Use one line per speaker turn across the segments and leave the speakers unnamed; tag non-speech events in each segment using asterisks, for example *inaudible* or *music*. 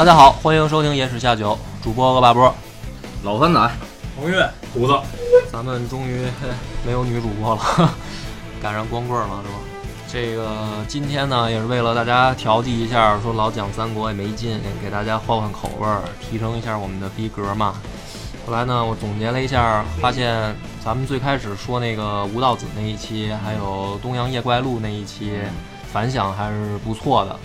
大家好，欢迎收听《野史下酒》，主播恶霸波。
老三仔，
红月，
胡子，
咱们终于没有女主播了，*laughs* 赶上光棍了是吧？这个今天呢，也是为了大家调剂一下，说老讲三国也没劲，给大家换换口味儿，提升一下我们的逼格嘛。后来呢，我总结了一下，发现咱们最开始说那个吴道子那一期，还有《东洋夜怪录》那一期，反响还是不错的。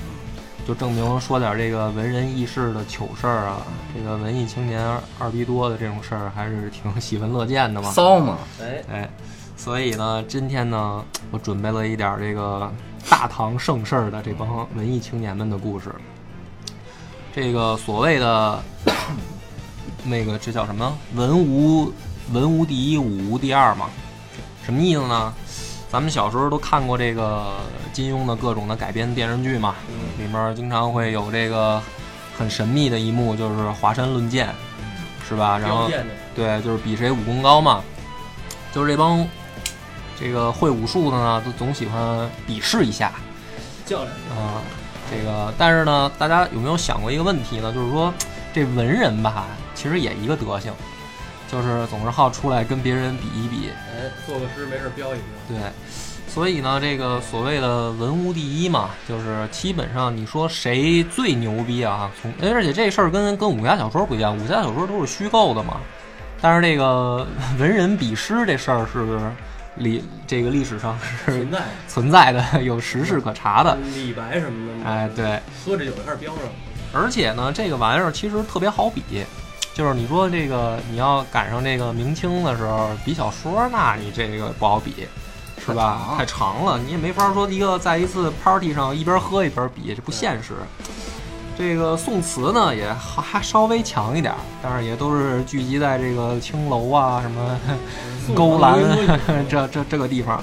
就证明说点这个文人轶事的糗事儿啊，这个文艺青年二逼多的这种事儿，还是挺 *laughs* 喜闻乐见的嘛。
骚嘛？
哎，
哎，所以呢，今天呢，我准备了一点这个大唐盛世的这帮文艺青年们的故事。这个所谓的那个这叫什么？文无文无第一，武无第二嘛？什么意思呢？咱们小时候都看过这个金庸的各种的改编电视剧嘛，里面经常会有这个很神秘的一幕，就是华山论剑，是吧？然后对，就是比谁武功高嘛。就是这帮这个会武术的呢，都总喜欢比试一下
较量，
啊、这个，但是呢，大家有没有想过一个问题呢？就是说，这文人吧，其实也一个德行，就是总是好出来跟别人比一比。
哎，做个诗没事标一标，
对，所以呢，这个所谓的文无第一嘛，就是基本上你说谁最牛逼啊？从哎而且这事儿跟跟武侠小说不一样，武侠小说都是虚构的嘛，但是这个 *laughs* 文人比诗这事儿是历这个历史上是
存在 *laughs*
存在的，*laughs* 有实事可查的。
李白什么的，
哎，，对，
喝着酒就开始标上，
而且呢，这个玩意儿其实特别好比，就是你说这个你要赶上这个明清的时候比小说，那你这个不好比，是吧？太长了，你也没法说一个在一次 party 上一边喝一边比，这不现实。这个宋词呢也还还稍微强一点儿，但是也都是聚集在这个青楼啊什么 *laughs* 勾栏 *laughs* 这这这个地方，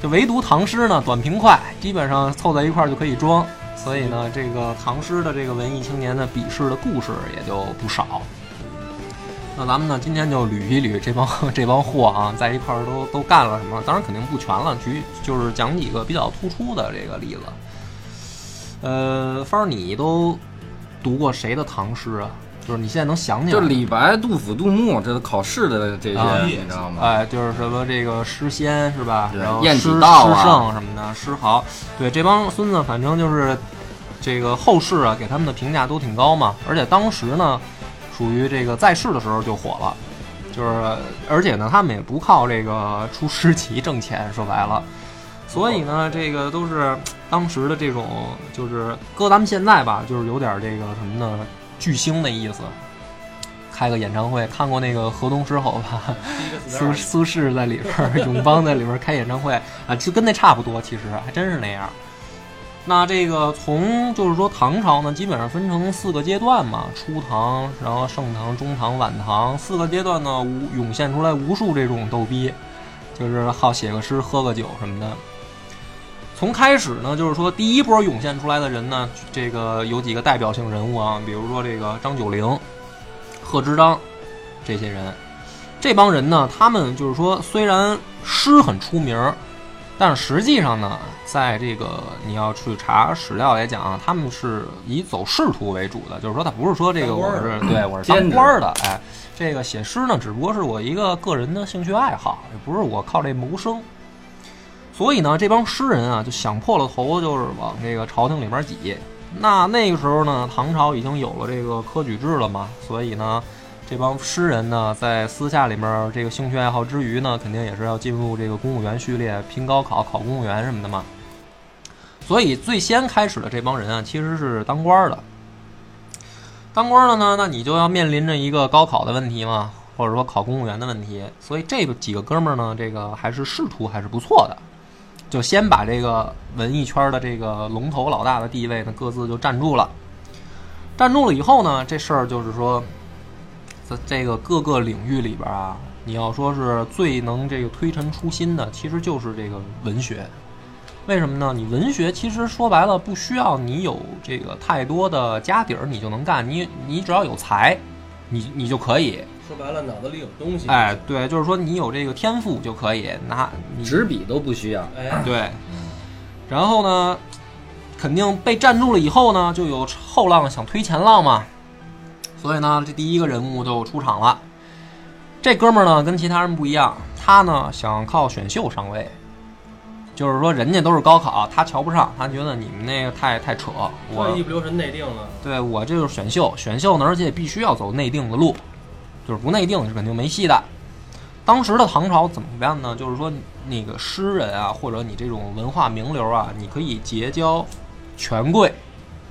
就唯独唐诗呢短平快，基本上凑在一块儿就可以装。所以呢，这个唐诗的这个文艺青年的比试的故事也就不少。那咱们呢，今天就捋一捋这帮 *laughs* 这帮货啊，在一块儿都都干了什么？当然肯定不全了，举就是讲几个比较突出的这个例子。呃，芳儿，你都读过谁的唐诗啊？就是你现在能想起来？
就李白、杜甫、杜牧，这都考试的这些，
啊
你知道吗？
哎，就是什么这个诗仙是吧？然后
晏
诗
道啊
诗圣什么的，诗豪，对这帮孙子，反正就是这个后世啊，给他们的评价都挺高嘛。而且当时呢，属于这个在世的时候就火了，就是而且呢，他们也不靠这个出诗集挣钱，说白了。所以呢，这个都是当时的这种，就是搁咱们现在吧，就是有点这个什么呢，巨星的意思。开个演唱会，看过那个河东狮吼吧？苏苏轼在里边，*laughs* 永邦在里边开演唱会啊，就跟那差不多，其实还真是那样。那这个从就是说唐朝呢，基本上分成四个阶段嘛，初唐，然后盛唐、中唐、晚唐四个阶段呢，无涌现出来无数这种逗逼，就是好写个诗、喝个酒什么的。从开始呢，就是说第一波涌现出来的人呢，这个有几个代表性人物啊，比如说这个张九龄、贺知章这些人。这帮人呢，他们就是说，虽然诗很出名，但是实际上呢，在这个你要去查史料来讲啊，他们是以走仕途为主的，就是说他不是说这个我是对我是当官儿的，哎，这个写诗呢，只不过是我一个个人的兴趣爱好，也不是我靠这谋生。所以呢，这帮诗人啊，就想破了头，就是往这个朝廷里边挤。那那个时候呢，唐朝已经有了这个科举制了嘛，所以呢，这帮诗人呢，在私下里面这个兴趣爱好之余呢，肯定也是要进入这个公务员序列，拼高考考公务员什么的嘛。所以最先开始的这帮人啊，其实是当官的。当官的呢，那你就要面临着一个高考的问题嘛，或者说考公务员的问题。所以这几个哥们儿呢，这个还是仕途还是不错的，就先把这个文艺圈的这个龙头老大的地位呢，各自就站住了。站住了以后呢，这事儿就是说，在这个各个领域里边啊，你要说是最能这个推陈出新的，其实就是这个文学。为什么呢？你文学其实说白了不需要你有这个太多的家底儿，你就能干。你你只要有才，你你就可以。
说白了，脑子里有东西。
哎，对，就是说你有这个天赋就可以拿。你
纸笔都不需要。
哎，
对。然后呢，肯定被站住了以后呢，就有后浪想推前浪嘛。所以呢，这第一个人物就出场了。这哥们儿呢，跟其他人不一样，他呢想靠选秀上位。就是说，人家都是高考，他瞧不上，他觉得你们那个太太扯。我
一不留神内定了。
对我这就是选秀，选秀呢，而且必须要走内定的路，就是不内定是肯定没戏的。当时的唐朝怎么办呢？就是说，那个诗人啊，或者你这种文化名流啊，你可以结交权贵。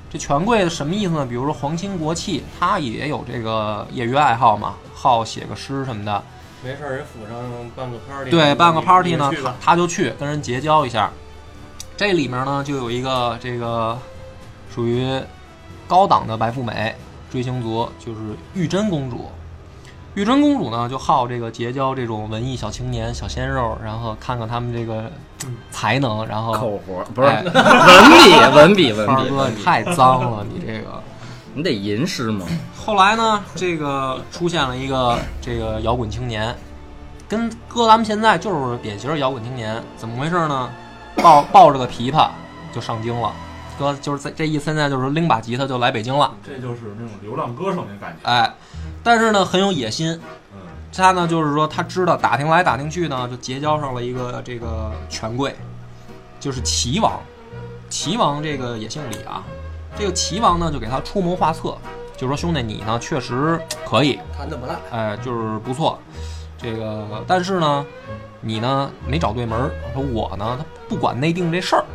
这权贵什么意思呢？比如说皇亲国戚，他也有这个业余爱好嘛，好写个诗什么的。
没事儿，人府上办个 party，
对，办个 party
呢，
他他就去跟人结交一下。这里面呢，就有一个这个属于高档的白富美追星族，就是玉真公主。玉真公主呢，就好这个结交这种文艺小青年、小鲜肉，然后看看他们这个才能，然后
口活不是文笔，文笔，文笔。
哥，你太脏了，你这个。*laughs*
你得吟诗嘛。
后来呢，这个出现了一个这个摇滚青年，跟搁咱们现在就是典型摇滚青年。怎么回事呢？抱抱着个琵琶就上京了，哥就是在这一现在就是拎把吉他就来北京了。
这就是那种流浪歌手那感觉。
哎，但是呢很有野心。
嗯，
他呢就是说他知道打听来打听去呢，就结交上了一个这个权贵，就是齐王。齐王这个也姓李啊。这个齐王呢，就给他出谋划策，就说兄弟，你呢确实可以，
谈的不赖，
哎，就是不错。这个，但是呢，你呢没找对门儿。说我呢，他不管内定这事儿，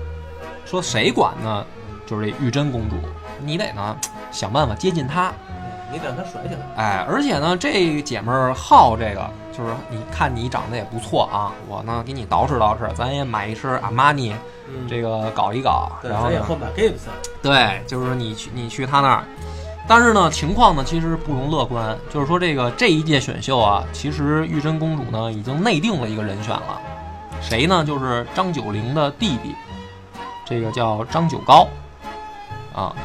说谁管呢？就是这玉真公主，你得呢想办法接近她，
你得让他甩起来。
哎，而且呢，这姐们儿好这个，就是你看你长得也不错啊，我呢给你捯饬捯饬，咱也买一身阿玛尼。这个搞一搞，然后呢？对，就是你去你去他那儿，但是呢，情况呢其实不容乐观。就是说，这个这一届选秀啊，其实玉真公主呢已经内定了一个人选了，谁呢？就是张九龄的弟弟，这个叫张九高啊，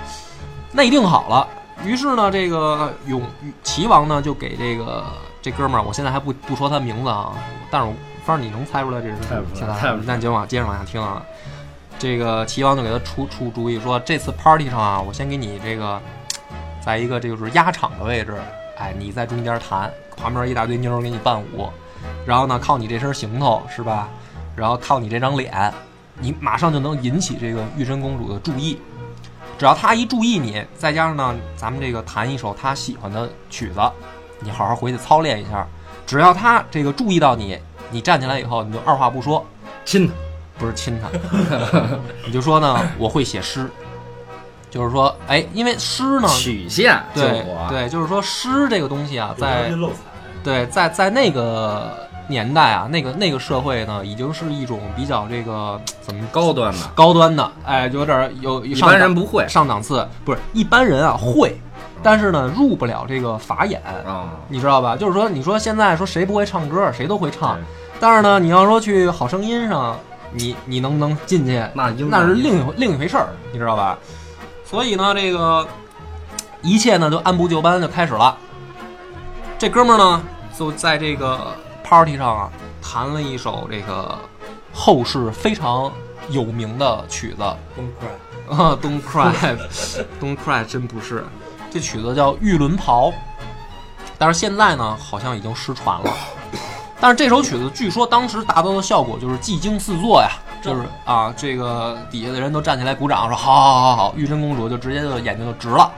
内定好了。于是呢，这个永齐王呢就给这个这哥们儿，我现在还不不说他名字啊，但是我反正你能猜出来这是谁？现在那就往接着往下听啊。这个齐王就给他出出主意说，这次 party 上啊，我先给你这个，在一个这就是压场的位置，哎，你在中间弹，旁边一大堆妞儿给你伴舞，然后呢，靠你这身行头是吧？然后靠你这张脸，你马上就能引起这个玉真公主的注意。只要他一注意你，再加上呢，咱们这个弹一首他喜欢的曲子，你好好回去操练一下。只要他这个注意到你，你站起来以后，你就二话不说
亲他。
不是亲他，*laughs* 你就说呢，我会写诗，就是说，哎，因为诗呢，
曲线，
对对，就是说诗这个东西啊，在对在在那个年代啊，那个那个社会呢，已经是一种比较这个怎么
高端的
高端的，哎，有点有
一般人不会
上档次，不是一般人啊会，但是呢入不了这个法眼
啊，
你知道吧？就是说，你说现在说谁不会唱歌，谁都会唱，但是呢，你要说去好声音上。你你能不能进去？
那
那是另一另一回事儿，你知道吧？所以呢，这个一切呢就按部就班就开始了。这哥们儿呢就在这个 party 上啊弹了一首这个后世非常有名的曲子。
Don't cry *laughs*
啊，Don't cry，Don't *laughs* cry，真不是。这曲子叫《玉轮袍》，但是现在呢好像已经失传了。但是这首曲子据说当时达到的效果就是技惊四座呀，就是啊，这个底下的人都站起来鼓掌，说好好好好，玉真公主就直接就眼睛就直了，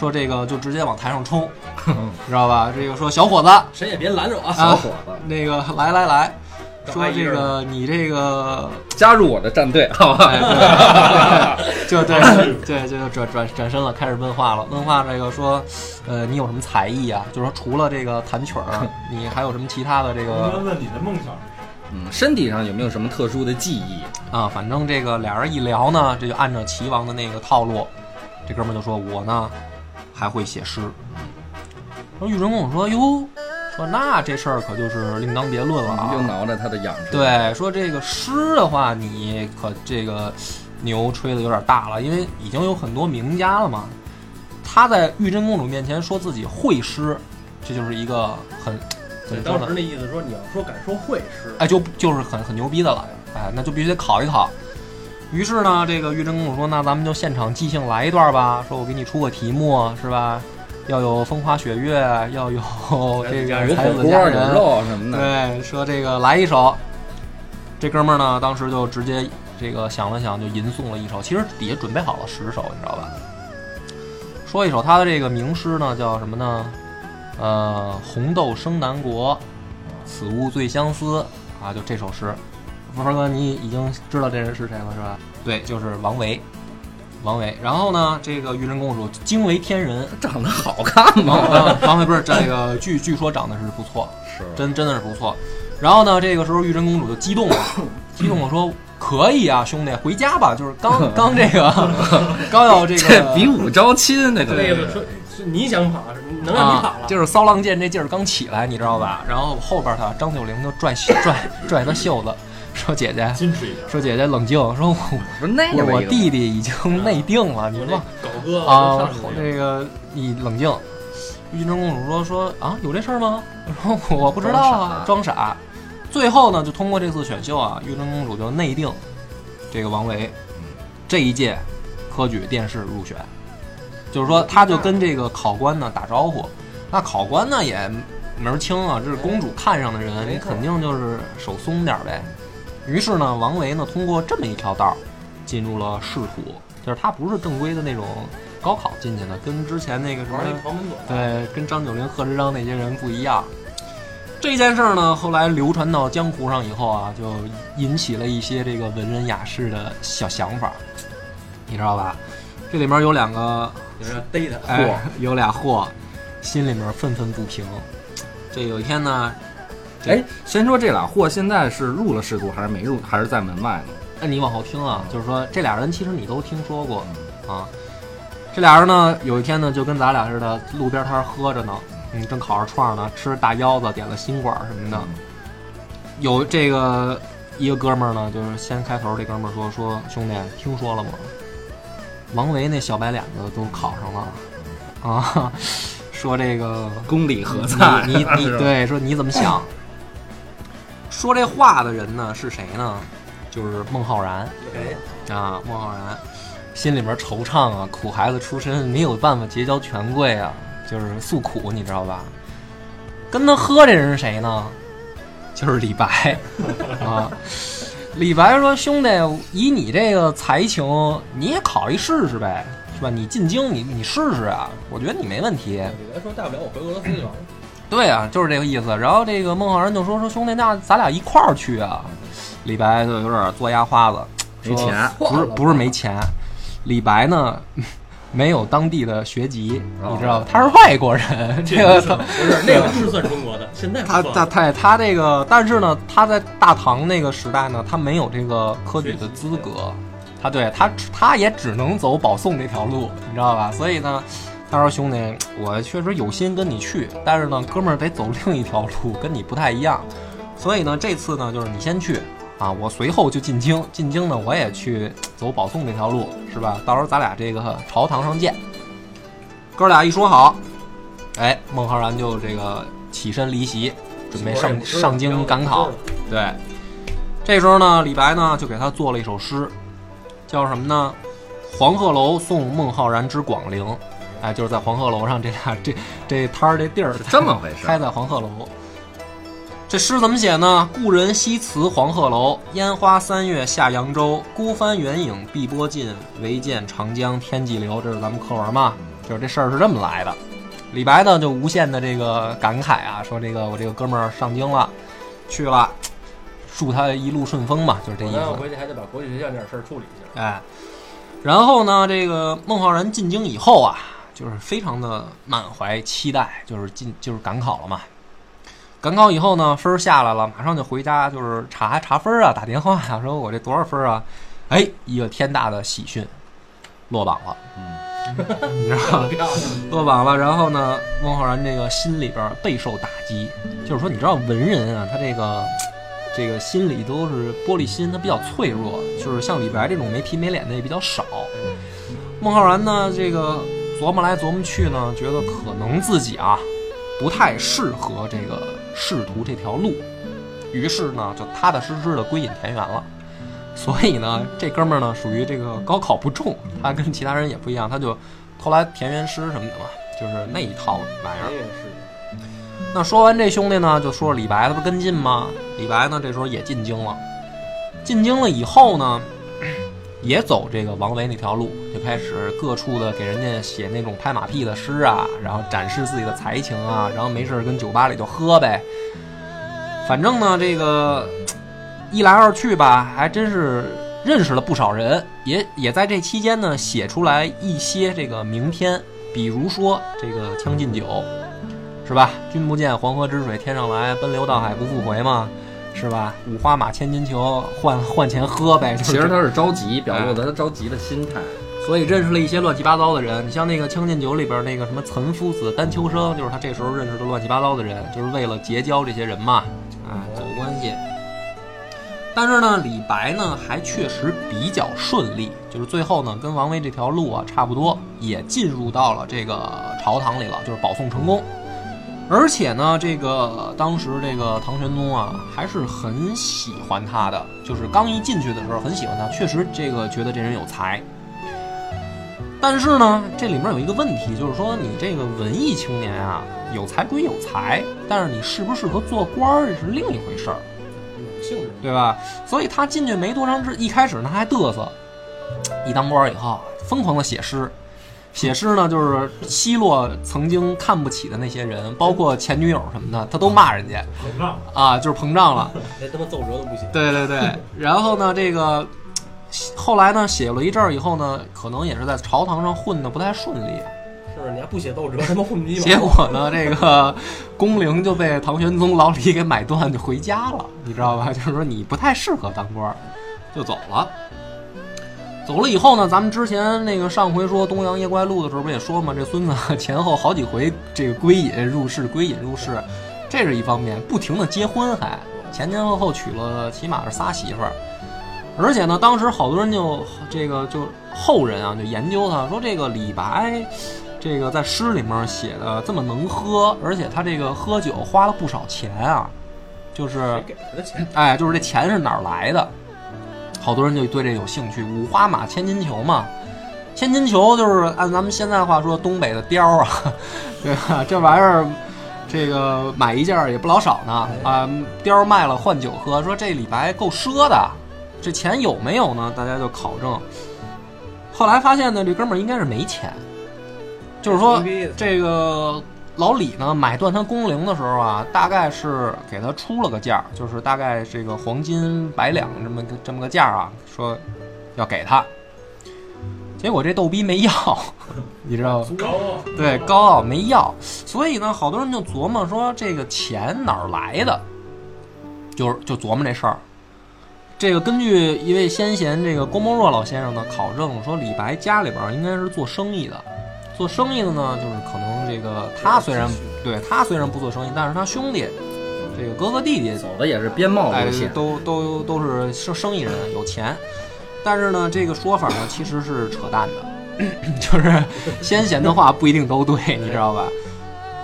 说这个就直接往台上冲，*laughs* 知道吧？这个说小伙子，
谁也别拦着我啊！
小
伙子，
那个来来来，说这个你这个 *laughs*
加入我的战队，好吧？
哎，对，*laughs* 就对对，就转转转身了，开始问话了。问话这个说，呃，你有什么才艺啊？就是说除了这个弹曲儿，你还有什么其他的这
应
个
问问你的梦想是
嗯，身体上有没有什么特殊的技艺？
啊？反正这个俩人一聊呢，这就按照齐王的那个套路，这哥们儿就说我呢还会写诗。说玉真公主说哟，说那这事儿可就是另当别论了啊。
又挠着他的痒处。，
对，说这个诗的话，你可这个牛吹的有点大了，因为已经有很多名家了嘛。他在玉真公主面前说自己会诗，这就是一个很怎么说呢
当时？那意思说，你要说敢说会诗，
哎，就就是很很牛逼的了，哎，那就必须得考一考。于是呢，这个玉真公主说：“那咱们就现场即兴来一段吧，说我给你出个题目，是吧？要有风花雪月，要有 *laughs* 这个
有
才子佳人，
肉什么的。
对，说这个来一首，这哥们儿呢，当时就直接这个想了想，就吟诵了一首。其实底下准备好了十首，你知道吧？说一首他的这个名诗呢，叫什么呢？呃，红豆生南国，此物最相思啊，就这首诗。福峰哥，你已经知道这人是谁了是吧？对，就是王维。王维，然后呢，这个玉真公主惊为天人，
长得好看吗？
王王维不是这个据据说长得是不错，
是
真真的是不错。然后呢，这个时候玉真公主就激动了，*coughs* 激动了说：“可以啊，兄弟，回家吧。*laughs* ”就是刚刚这个 *laughs* 刚要这
这
个
比武招亲，那个
这个说是你想跑，是能让你跑
啊
了，，
就是骚浪剑这劲儿刚起来，你知道吧？然后后边他张九龄就拽 *coughs* 拽拽他袖子，说：“姐姐，
矜持一点。
说姐姐冷静，说我
不是那
我我弟弟已经内定了，你
我
忘
这狗哥
啊
上去，了
这个你冷静。玉贞公主说说啊，有这事儿吗？我说我不知道啊，装傻。最后呢，就通过这次选秀啊，玉贞公主就内定这个王维这一届科举殿试入选，就是说他就跟这个考官呢打招呼，那考官呢也门儿清啊，这是公主看上的人，你肯定就是手松点儿呗。于是呢，王维呢通过这么一条道儿进入了仕途，就是他不是正规的那种高考进去的，跟之前那个什么
那旁门左道，
对，跟张九龄、贺知章那些人不一样。这件事儿呢，后来流传到江湖上以后啊，就引起了一些这个文人雅士的小想法，你知道吧？这里面有两个，
有人要逮他，
哎，有俩货，心里面愤愤不平。这有一天呢，这
哎，先说这俩货现在是入了仕途还是没入，还是在门外呢？
那你往后听啊，就是说这俩人其实你都听说过啊。这俩人呢，有一天呢，就跟咱俩似的，路边摊儿喝着呢，嗯，正烤着串儿呢，吃大腰子，点了新馆什么的。有这个一个哥们儿呢，就是先开头，这哥们儿说说兄弟，听说了吗？王维那小白脸子都考上了啊，*laughs* 说这个
公理何在？
你你，你对说你怎么想？说这话的人呢是谁呢？就是孟浩然
哎，
啊，孟浩然心里边惆怅啊，苦孩子出身，没有办法结交权贵啊，就是诉苦，你知道吧？跟他喝这人是谁呢？就是李白 *laughs* 啊。李白说：“兄弟，以你这个才情，你也考一试试呗，是吧？你进京，你你试试啊，我觉得你没问题。”
李白说大不了我回俄罗斯就完了，
对啊，就是这个意思。然后这个孟浩然就说说兄弟，那咱俩一块儿去啊。李白就有点做压花子，
没钱
不是不是没钱，李白呢 *laughs* 没有当地的学籍，
哦
你知道吧？他是外国人，这个
不是那个是算中国的，现在
他他他他这个，但是呢，他在大唐那个时代呢，他没有这个科举的资格，他对他他也只能走保送这条路，你知道吧？所以呢，他说兄弟，我确实有心跟你去，但是呢，哥们儿得走另一条路，跟你不太一样，所以呢，这次呢，就是你先去啊，我随后就进京，进京呢，我也去走保送这条路，是吧？到时候咱俩这个朝堂上见。哥俩一说好，哎，孟浩然就这个起身离席，准备上上京赶考。对，这时候呢，李白呢就给他做了一首诗，叫什么呢？黄鹤楼送孟浩然之广陵。哎，就是在黄鹤楼上，这俩这这摊儿这地儿
这么回事
开在黄鹤楼。这诗怎么写呢？故人西辞黄鹤楼，烟花三月下扬州。孤帆远影碧波尽，唯见长江天际流。这是咱们课文嘛？就是这事儿是这么来的。李白呢就无限的这个感慨啊，说这个我这个哥们儿上京了，去了，祝他一路顺风嘛，就是这意思。
我回去还得把国际学校那点事儿处理一
下。哎，然后呢，这个孟浩然进京以后啊，就是非常的满怀期待，就是进就是赶考了嘛。赶考以后呢，分儿下来了，马上就回家，就是查查分儿啊，打电话啊，说我这多少分儿啊？哎，一个天大的喜讯，落榜了。嗯，你知道吗？*laughs* 落榜了。然后呢，孟浩然这个心里边备受打击，就是说，你知道文人啊，他这个这个心里都是玻璃心，他比较脆弱，就是像李白这种没皮没脸的也比较少。孟浩然呢，这个琢磨来琢磨去呢，觉得可能自己啊。不太适合这个仕途这条路，于是呢，就踏踏实实的归隐田园了。所以呢，这哥们儿呢，属于这个高考不中，他跟其他人也不一样，他就偷来田园诗什么的嘛，就是那一套玩意儿。那说完这兄弟呢，就说李白，他不跟进吗？李白呢，这时候也进京了。进京了以后呢？也走这个王维那条路，就开始各处的给人家写那种拍马屁的诗啊，然后展示自己的才情啊，然后没事跟酒吧里就喝呗。反正呢，这个一来二去吧，还真是认识了不少人，也也在这期间呢写出来一些这个名篇，比如说这个《将进酒》，是吧？君不见黄河之水天上来，奔流到海不复回嘛。是吧？五花马，千金裘，换换钱喝呗。
其实他是着急，表露的他着急的心态。
所以认识了一些乱七八糟的人。你像那个《将进酒》里边那个什么岑夫子、丹丘生，就是他这时候认识的乱七八糟的人，就是为了结交这些人嘛，啊，走关系。但是呢，李白呢还确实比较顺利，就是最后呢跟王维这条路啊差不多，也进入到了这个朝堂里了，就是保送成功。而且呢，这个当时这个唐玄宗啊，还是很喜欢他的。就是刚一进去的时候，很喜欢他，确实这个觉得这人有才。但是呢，这里面有一个问题，就是说你这个文艺青年啊，有才归有才，但是你适不适合做官儿，这是另一回事儿，
性质
对吧？所以他进去没多长时，一开始呢还嘚瑟，一当官以后，疯狂的写诗。写诗呢，就是奚落曾经看不起的那些人，包括前女友什么的，他都骂人家，
膨胀
啊，就是膨胀了，*laughs*
连他妈奏折都不写。
对对对，*laughs* 然后呢，这个后来呢，写了一阵儿以后呢，可能也是在朝堂上混的不太顺利，
是？你还不写奏折，他妈混逼
结果呢，这个工龄就被唐玄宗老李给买断，就回家了，你知道吧？就是说你不太适合当官，就走了。走了以后呢，咱们之前那个上回说《东阳夜怪录》的时候，不也说嘛？这孙子 *laughs* 前后好几回这个归隐入室，归隐入室，这是一方面，不停的结婚，还前前后后娶了起码是仨媳妇儿。而且呢，当时好多人就这个就后人啊，就研究他说这个李白，这个在诗里面写的这么能喝，而且他这个喝酒花了不少钱啊，就是哎，就是这钱是哪儿来的？好多人就对这有兴趣，五花马，千金裘嘛，千金裘就是按咱们现在话说，东北的貂啊，*laughs* 对吧？这玩意儿，这个买一件也不老少呢啊，貂卖了换酒喝，说这李白够奢的，这钱有没有呢？大家就考证，后来发现呢，这哥们儿应该是没钱，就是说这个。老李呢，买断他工龄的时候啊，大概是给他出了个价，就是大概这个黄金百两这么个这么个价啊，说要给他。结果这逗逼没要，*laughs* 你知道吗？
高傲，
对，高傲没要。所以呢，好多人就琢磨说这个钱哪儿来的，就是就琢磨这事儿。这个根据一位先贤这个郭沫若老先生的考证说，李白家里边应该是做生意的。做生意的呢，就是可能这个他虽然对他虽然不做生意，但是他兄弟这个哥哥弟弟
走的也是边贸路线，
都都都是生生意人，有钱。但是呢，这个说法呢其实是扯淡的，*clears throat* 就是先贤的话不一定都对，你知道吧？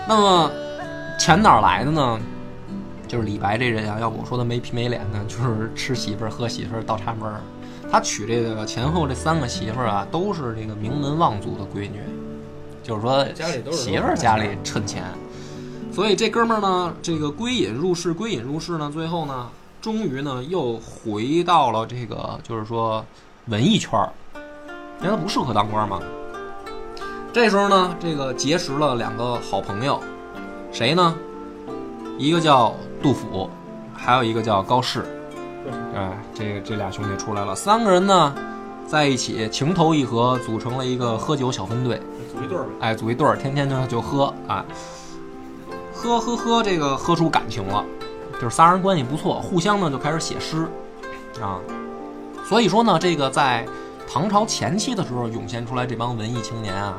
那么钱哪来的呢？就是李白这人啊，要不我说他没皮没脸呢，就是吃媳妇儿喝媳妇儿倒插门儿。他娶这个前后这三个媳妇儿啊，都是这个名门望族的闺女。就是说，媳妇儿家里趁钱，所以这哥们儿呢，这个归隐入世，归隐入世呢，最后呢，终于呢又回到了这个就是说文艺圈儿，因为他不适合当官嘛。这时候呢，这个结识了两个好朋友，谁呢？一个叫杜甫，还有一个叫高适。哎，这个这俩兄弟出来了，三个人呢在一起情投意合，组成了一个喝酒小分队。
组一对儿呗。
哎，组一对儿，天天就就喝啊，喝喝喝，这个喝出感情了，就是仨人关系不错，互相呢就开始写诗啊。所以说呢，这个在唐朝前期的时候涌现出来这帮文艺青年啊，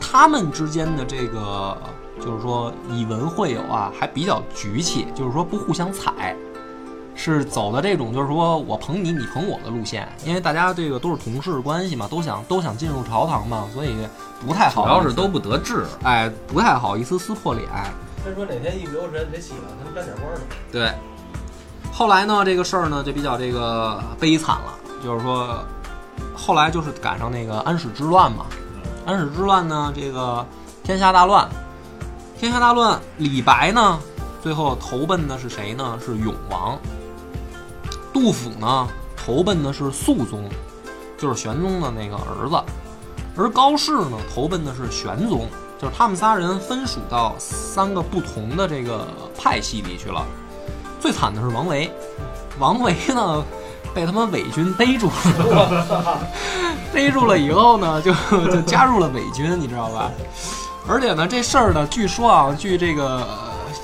他们之间的这个就是说以文会友啊，还比较局气，就是说不互相踩。是走的这种，就是说我捧你，你捧我的路线，因为大家这个都是同事关系嘛，都想都想进入朝堂嘛，所以不太好，
主要是都不得志，
哎，不太好意思撕破脸。
所以说哪天一不留神得起来，他们沾点光呢。
对，后来呢，这个事儿呢就比较这个悲惨了，就是说，后来就是赶上那个安史之乱嘛，安史之乱呢，这个天下大乱，天下大乱，李白呢，最后投奔的是谁呢？是永王。杜甫呢，投奔的是肃宗，就是玄宗的那个儿子，而高适呢，投奔的是玄宗，就是他们仨人分属到三个不同的这个派系里去了。最惨的是王维，王维呢，被他们伪军逮住了，*laughs* 逮住了以后呢，就就加入了伪军，你知道吧？而且呢，这事儿呢，据说啊，据这个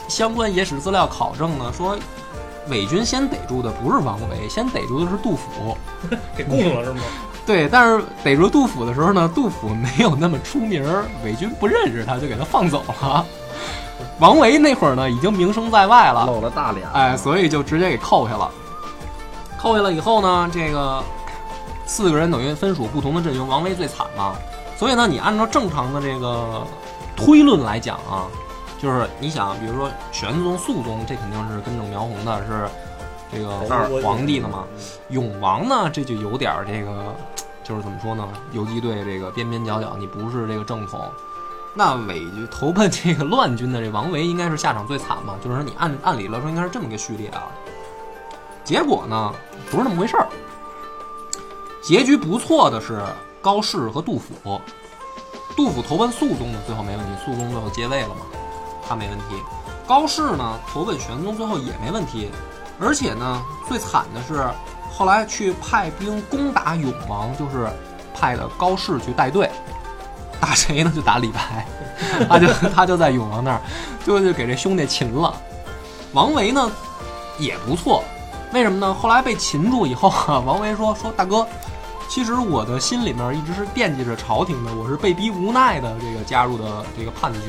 相关野史资料考证呢，说。伪军先逮住的不是王维，先逮住的是杜甫，*laughs*
给供了是吗？
对，但是逮住杜甫的时候呢，杜甫没有那么出名，伪军不认识他，就给他放走了。*laughs* 王维那会儿呢，已经名声在外了，
露了大脸，
哎，所以就直接给扣下了。扣下了以后呢，这个四个人等于分属不同的阵营，王维最惨嘛。所以呢，你按照正常的这个推论来讲啊。就是你想，比如说玄宗、肃宗，这肯定是根正苗红的，是这个皇帝的嘛。永王呢，这就有点这个，就是怎么说呢？游击队这个边边角角，你不是这个正统。那伪投奔这个乱军的这王维，应该是下场最惨嘛？就是说，你按按理来说，应该是这么个序列啊。结果呢，不是那么回事儿。结局不错的是高适和杜甫。杜甫投奔肃宗的，最后没问题，肃宗最后接位了嘛。他没问题，高适呢投奔玄宗，最后也没问题，而且呢最惨的是，后来去派兵攻打永王，就是派的高适去带队，打谁呢？就打李白，他 *laughs* 就 *laughs* 他就在永王那儿，就就给这兄弟擒了。王维呢也不错，为什么呢？后来被擒住以后啊，王维说说大哥，其实我的心里面一直是惦记着朝廷的，我是被逼无奈的这个加入的这个叛军。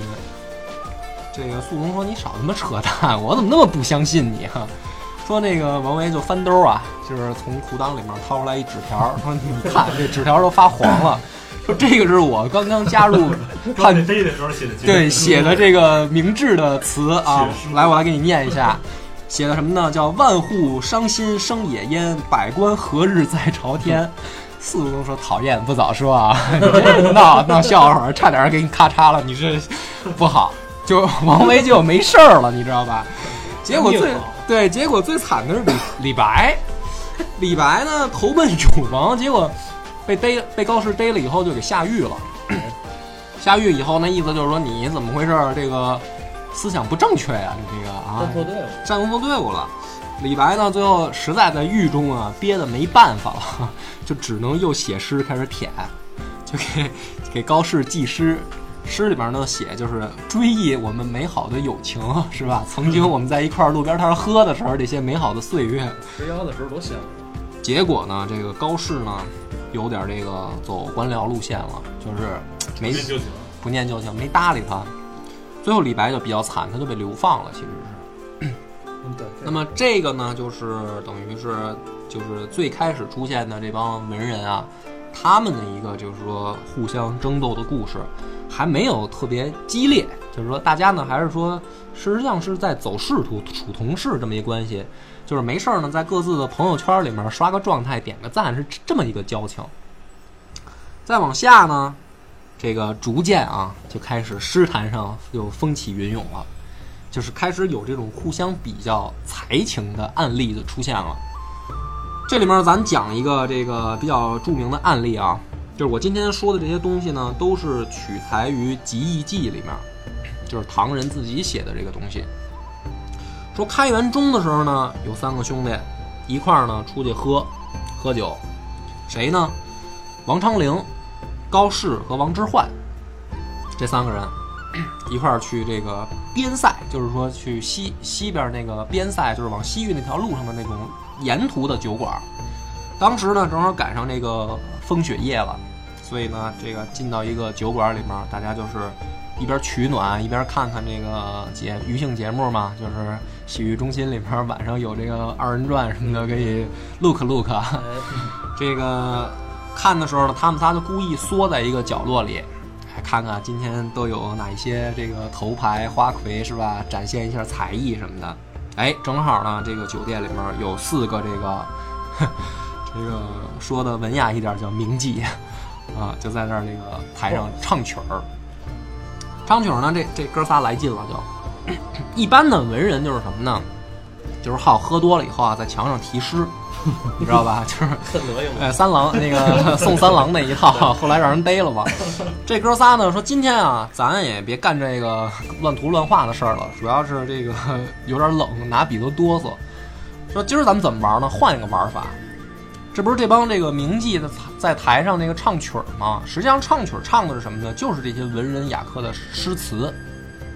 这个素宗说：“你少他妈扯淡！我怎么那么不相信你啊？” *laughs* 说那个王维就翻兜啊，就是从裤裆里面掏出来一纸条，说：“你看这纸条都发黄了。*laughs* ”说这个是我刚刚加入 *laughs* 叛
军的时候写的，
对，写的这个明智的词啊。来，我来给你念一下，写的什么呢？叫“万户伤心生野烟，百官何日在朝天？”肃宗说：“讨厌，不早说啊！闹闹笑话，差点给你咔嚓了，你这不好。”就王维就没事儿了，你知道吧？结果最对，结果最惨的是李李白。李白呢投奔楚王，结果被逮被高适逮了以后就给下狱了。下狱以后那意思就是说你怎么回事？这个思想不正确呀，你这个啊，
站错队伍，
站错队伍了。李白呢最后实在在狱中啊憋得没办法了，*laughs* 就只能又写诗开始舔，就给给高适寄诗。诗里边呢写就是追忆我们美好的友情，是吧？*laughs* 曾经我们在一块儿路边摊喝的时候，这些美好的岁月。
吃腰的时候多香。
结果呢，这个高适呢，有点这个走官僚路线了，就是没不念旧情，没搭理他。最后李白就比较惨，他就被流放了，其实是。
对。
那么这个呢，就是等于是就是最开始出现的这帮文人啊，他们的一个就是说互相争斗的故事。还没有特别激烈，就是说大家呢还是说，事实上是在走仕途、处同事这么一关系，就是没事儿呢，在各自的朋友圈里面刷个状态、点个赞，是这么一个交情。再往下呢，这个逐渐啊就开始诗坛上又风起云涌了。就是开始有这种互相比较才情的案例的出现了。这里面咱讲一个这个比较著名的案例啊，就是我今天说的这些东西呢，都是取材于《集异记》里面，就是唐人自己写的这个东西。说开元中的时候呢，有三个兄弟一块儿呢出去喝喝酒，谁呢？王昌龄、高适和王之涣这三个人 *clears throat* 一块儿去这个边塞，就是说去西西边那个边塞，就是往西域那条路上的那种沿途的酒馆。当时呢，正好赶上这个风雪夜了，所以呢，这个进到一个酒馆里面，大家就是一边取暖，一边看看这个节娱性节目嘛，就是洗浴中心里面晚上有这个二人转什么的，可以 look look。*laughs* 这个看的时候呢，他们仨就故意缩在一个角落里，看看今天都有哪一些这个头牌花魁是吧？展现一下才艺什么的。哎，正好呢，这个酒店里面有四个这个。这个说的文雅一点叫名妓，啊，就在那儿那个台上唱曲儿。唱曲儿呢，这这哥仨来劲了，就一般的文人就是什么呢？就是好喝多了以后啊，在墙上题诗，你知道吧？*laughs* 就是哎，三郎那个 *laughs* 送三郎那一套，后来让人逮了嘛。这哥仨呢说，今天啊，咱也别干这个乱涂乱画的事儿了，主要是这个 *laughs* 有点冷，拿笔都哆嗦。说今儿咱们怎么玩呢？换一个玩法。这不是这帮这个名妓的在台上那个唱曲儿吗？实际上唱曲儿唱的是什么呢？就是这些文人雅客的诗词，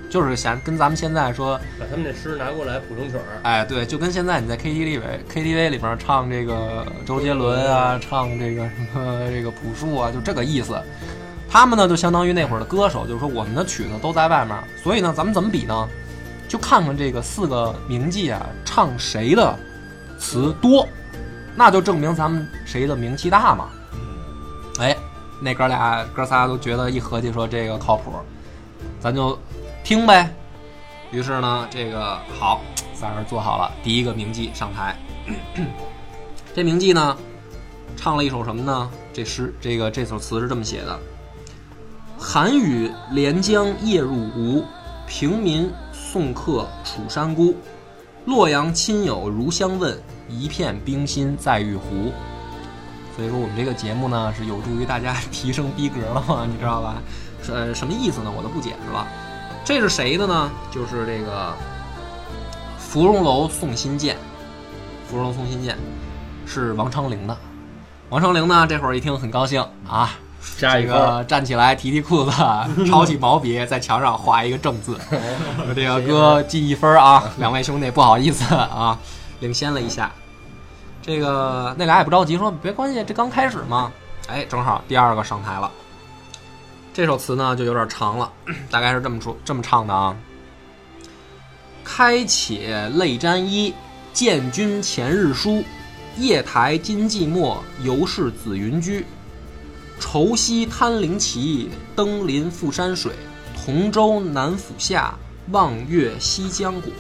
就是想跟咱们现在说，
把他们那诗拿过来谱成曲儿。
哎，对，就跟现在你在 KTV 里 KTV 里边唱这个周杰伦啊，唱这个什么这个朴树啊，就这个意思。他们呢就相当于那会儿的歌手，就是说我们的曲子都在外面，所以呢咱们怎么比呢？就看看这个四个名妓啊唱谁的词多。那就证明咱们谁的名气大嘛？哎，那哥俩哥仨都觉得一合计说这个靠谱，咱就听呗。于是呢，这个好，仨人做好了，第一个名妓上台。*clears throat* 这名妓呢，唱了一首什么呢？这诗，这个这首词是这么写的：寒雨连江夜入吴，平民送客楚山孤。洛阳亲友如相问。一片冰心在玉壶，所以说我们这个节目呢是有助于大家提升逼格了嘛，*laughs* 你知道吧？呃，什么意思呢？我都不解释了。这是谁的呢？就是这个芙蓉楼送辛渐。芙蓉楼送辛渐是王昌龄的。王昌龄呢，这会儿一听很高兴啊，这个站起来提提裤子，*laughs* 抄起毛笔在墙上画一个正字。*laughs* 这个哥记一分啊，两位兄弟不好意思啊。领先了一下，这个那俩也不着急，说别关系，这刚开始嘛。哎，正好第二个上台了。这首词呢就有点长了，大概是这么说这么唱的啊：开且泪沾衣，见君前日书。夜台今寂寞，犹是紫云居。愁夕贪灵旗，登临富山水。同舟南府下，望月西江果。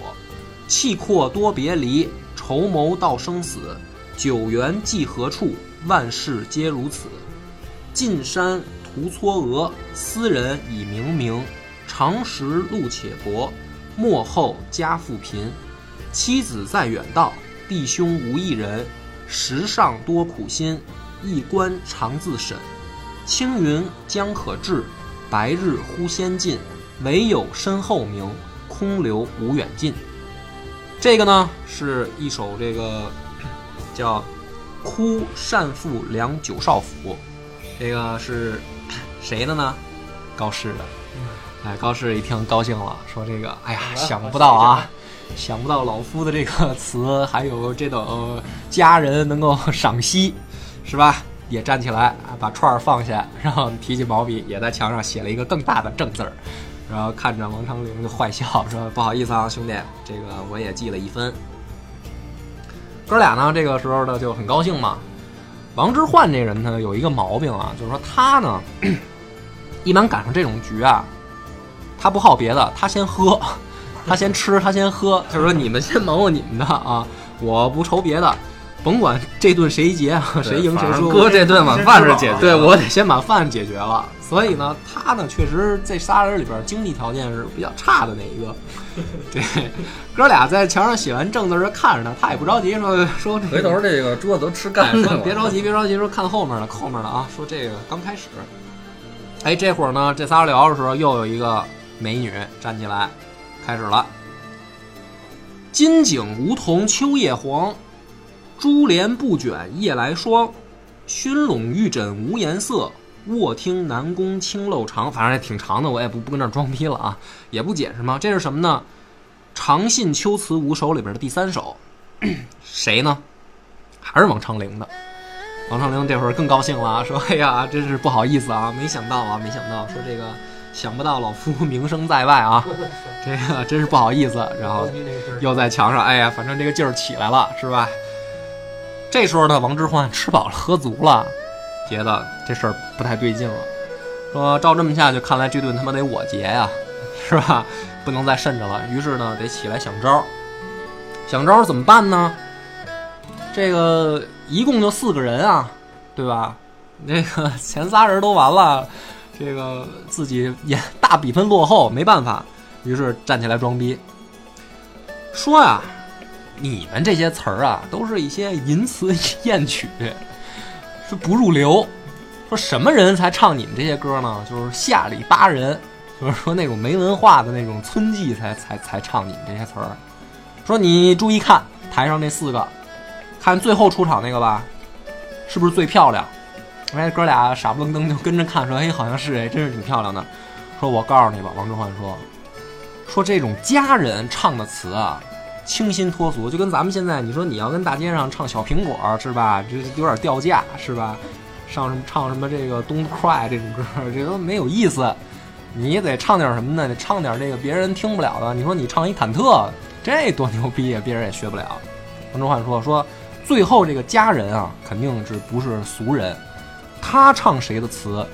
气阔多别离。筹谋到生死，九原寄何处？万事皆如此。进山图嵯峨，斯人已冥冥。长时路且薄，末后家父贫。妻子在远道，弟兄无一人。时上多苦心，一官常自审。青云将可至，白日忽先尽。唯有身后明，空留无远近。这个呢是一首这个 *coughs* 叫《哭善妇梁九少府》，这个是 *coughs* 谁的呢？高适的。哎，高适一听高兴了，说：“这个，哎呀，想不到啊，想不到老夫的这个词还有这等佳人能够赏析，是吧？”也站起来，把串儿放下，然后提起毛笔，也在墙上写了一个更大的正字儿。然后看着王昌龄就坏笑说：“不好意思啊，兄弟，这个我也记了一分。”哥俩呢，这个时候呢就很高兴嘛。王之涣这人呢有一个毛病啊，就是说他呢 *laughs* 一般赶上这种局啊，他不好别的，他先喝，他先吃，他先喝，就是说你们先忙活你们的啊，我不愁别的。甭管这顿谁结啊，谁赢谁输，
哥这顿晚饭是解决，
对我得先把饭解决了。所以呢，他呢确实这仨人里边经济条件是比较差的那一个。*laughs* 对，哥俩在墙上写完正字时看着他，他也不着急，*laughs* 说说
回头这个桌子都吃干
了，*laughs* 别着急，别着急，说看后面的，后面的啊，说这个刚开始。哎，这会儿呢，这仨聊的时候，又有一个美女站起来，开始了。金井梧桐秋叶黄。珠帘不卷夜来霜，熏笼玉枕无颜色。卧听南宫清漏长，反正也挺长的，我也不不跟这装逼了啊，也不解释嘛。这是什么呢？《长信秋词五首》里边的第三首，*coughs* 谁呢？还是王昌龄的。王昌龄这会儿更高兴了，说：“哎呀，真是不好意思啊，没想到啊，没想到，说这个想不到老夫名声在外啊，这个真是不好意思。”然后又在墙上，哎呀，反正这个劲儿起来了，是吧？这时候呢，王之涣吃饱了喝足了，觉得这事儿不太对劲了，说照这么下去，看来这顿他妈得我结呀，是吧？不能再慎着了。于是呢，得起来想招。想招怎么办呢？这个一共就四个人啊，对吧？那个 *laughs* 前仨人都完了，这个自己也 *laughs* 大比分落后，没办法，于是站起来装逼，说呀。你们这些词儿啊，都是一些淫词 *laughs* 艳曲，是不入流。说什么人才唱你们这些歌呢？就是下里巴人，就是说那种没文化的那种村妓才才才唱你们这些词儿。说你注意看台上那四个，看最后出场那个吧，是不是最漂亮？哎，哥俩傻不愣登就跟着看，说哎，好像是哎，真是挺漂亮的。说我告诉你吧，王之涣说，说这种佳人唱的词啊。清新脱俗，就跟咱们现在你说你要跟大街上唱小苹果是吧？这有点掉价是吧？上什么唱什么这个 Don't Cry 这种歌，这都没有意思。你得唱点什么呢？得唱点这个别人听不了的。你说你唱一忐忑，这多牛逼啊！别人也学不了。王中焕说说，最后这个佳人啊，肯定是不是俗人，他唱谁的词，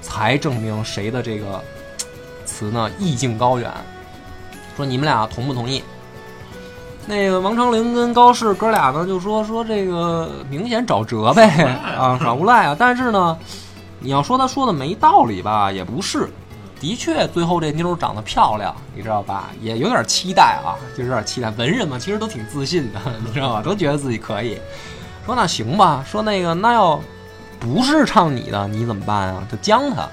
才证明谁的这个词呢意境高远。说你们俩同不同意？那个王昌龄跟高适哥俩呢，就说说这个明显找辙呗啊，耍无赖啊！但是呢，你要说他说的没道理吧，也不是。的确，最后这妞长得漂亮，你知道吧？也有点期待啊，就有点期待。文人嘛，其实都挺自信的，你知道吧？都觉得自己可以。说那行吧，说那个那要不是唱你的，你怎么办啊？就将他。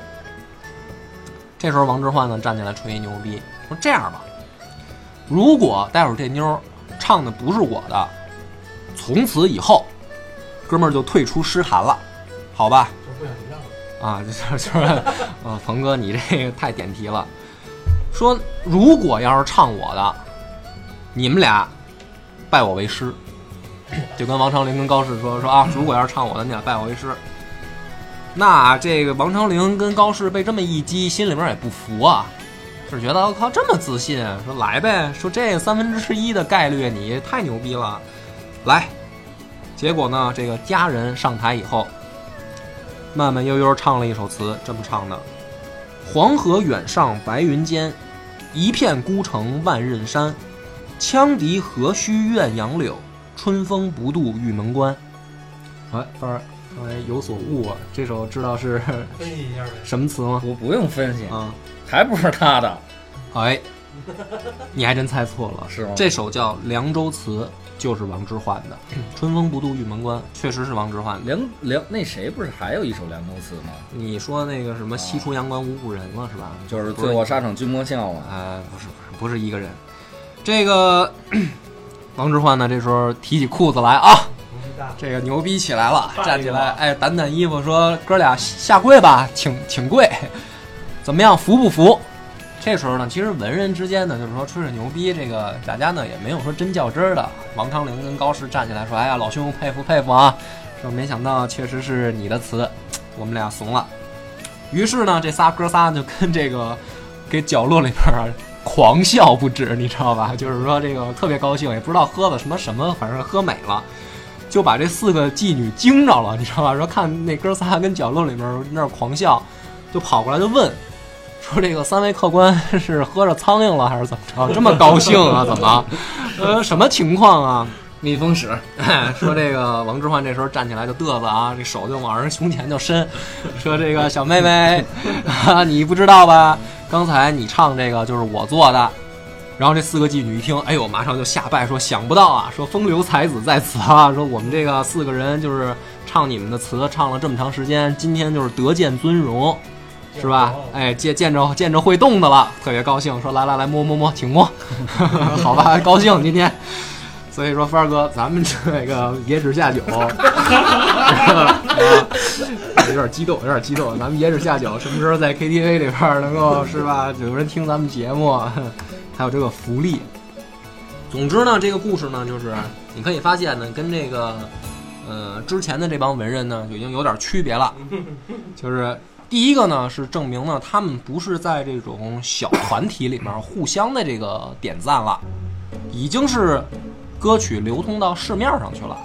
这时候王之涣呢站起来吹牛逼，说这样吧，如果待会儿这妞。唱的不是我的，从此以后，哥们儿就退出诗坛了，好吧？啊，就 *laughs* 是就是，啊，鹏哥，你这个太点题了。说如果要是唱我的，你们俩拜我为师，*coughs* 就跟王昌龄跟高适说说啊，*coughs* 如果要是唱我的，你俩拜我为师。那这个王昌龄跟高适被这么一激，心里面也不服啊。是觉得我靠这么自信，说来呗，说这三分之一的概率你太牛逼了，来，结果呢，这个家人上台以后，慢慢悠悠唱了一首词，这么唱的：黄河远上白云间，一片孤城万仞山，羌笛何须怨杨柳，春风不度玉门关。哎，范儿，刚才有所悟啊，这首知道是
分析一下
什么词吗？
我不用分析
啊。
还不是他的，
哎，你还真猜错了，*laughs*
是吗？
这首叫《凉州词》，就是王之涣的《*laughs* 春风不度玉门关》，确实是王之涣。
凉凉，那谁不是还有一首《凉州词》吗？
你说那个什么“西出阳关无故人”了是吧？
就是醉卧沙场君莫笑嘛。
呃，不是，不是一个人。这个 *clears throat* 王之涣呢，这时候提起裤子来啊，这个牛逼起来了，站起来，哎，掸掸衣服，说：“哥俩下跪吧，请请跪。*laughs* ”怎么样，服不服？这时候呢，其实文人之间呢，就是说吹吹牛逼，这个大家呢也没有说真较真儿的。王昌龄跟高适站起来说：“哎呀，老兄，佩服佩服啊！说没想到确实是你的词，我们俩怂了。”于是呢，这仨哥仨就跟这个给角落里边狂笑不止，你知道吧？就是说这个特别高兴，也不知道喝了什么什么，反正喝美了，就把这四个妓女惊着了，你知道吧？说看那哥仨跟角落里面那狂笑，就跑过来就问。说这个三位客官是喝着苍蝇了还是怎么着？这么高兴啊？怎么？呃，什么情况啊？
蜜蜂屎，
说这个王之涣这时候站起来就嘚瑟啊，这手就往人胸前就伸，说这个小妹妹，你不知道吧？刚才你唱这个就是我做的。然后这四个妓女一听，哎呦，马上就下拜说想不到啊，说风流才子在此啊，说我们这个四个人就是唱你们的词，唱了这么长时间，今天就是得见尊荣，是吧？哎，见见着见着会动的了，特别高兴，说来来来摸摸摸，请摸，*laughs* 好吧，高兴今天。所以说，帆儿哥，咱们这个野史下酒，*laughs* 有点激动，有点激动。咱们野史下酒，什么时候在 KTV 里边能够是吧？有人听咱们节目，还有这个福利。总之呢，这个故事呢，就是你可以发现呢，跟这个呃之前的这帮文人呢，就已经有点区别了。*laughs* 就是第一个呢，是证明呢，他们不是在这种小团体里面互相的这个点赞了，已经是。歌曲流通到市面上去了，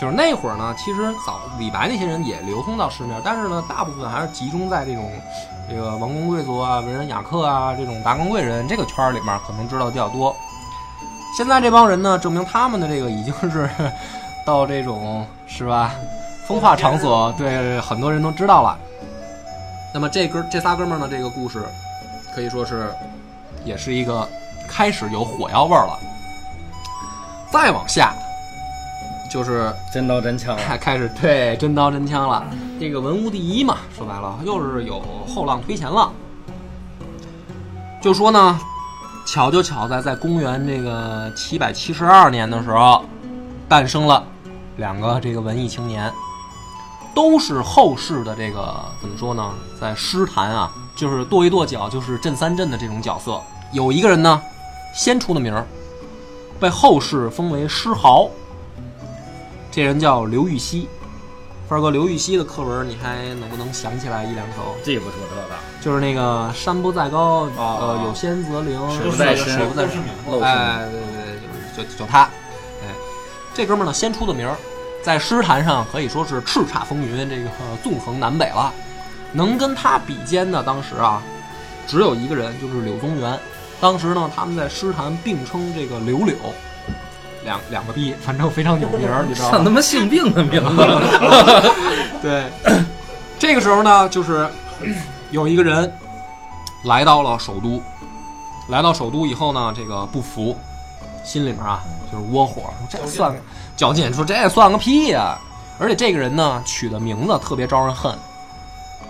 就是那会儿呢，其实早李白那些人也流通到市面，但是呢，大部分还是集中在这种这个王公贵族啊、文人雅客啊这种达官贵人这个圈儿里面，可能知道的比较多。现在这帮人呢，证明他们的这个已经是 *laughs* 到这种是吧，风化场所，对很多人都知道了。那么这哥这仨哥们儿呢，这个故事可以说是也是一个开始有火药味儿了。再往下，就是
真刀真枪，
开开始对真刀真枪了。这个文无第一嘛，说白了又是有后浪推前浪。就说呢，巧就巧在在公元这个七百七十二年的时候，诞生了两个这个文艺青年，都是后世的这个怎么说呢，在诗坛啊，就是跺一跺脚就是震三震的这种角色。有一个人呢，先出的名儿。被后世封为诗豪，这人叫刘禹锡。范儿哥，刘禹锡的课文你还能不能想起来一两首？
记不住这个，
就是那个“山不在高，呃，有仙则灵；
水不在深，
水不在深。”哎，对对对，就就就他。哎，这哥们儿呢，先出的名儿，在诗坛上可以说是叱咤风云，这个纵横南北了。能跟他比肩的，当时啊，只有一个人，就是柳宗元。当时呢，他们在诗坛并称这个“柳柳”，两两个币，反正非常有名儿，你知道吗？
像他妈性病的名字。*laughs*
对，这个时候呢，就是有一个人来到了首都，来到首都以后呢，这个不服，心里面啊就是窝火，说这算较劲，说这算个屁呀！而且这个人呢，取的名字特别招人恨。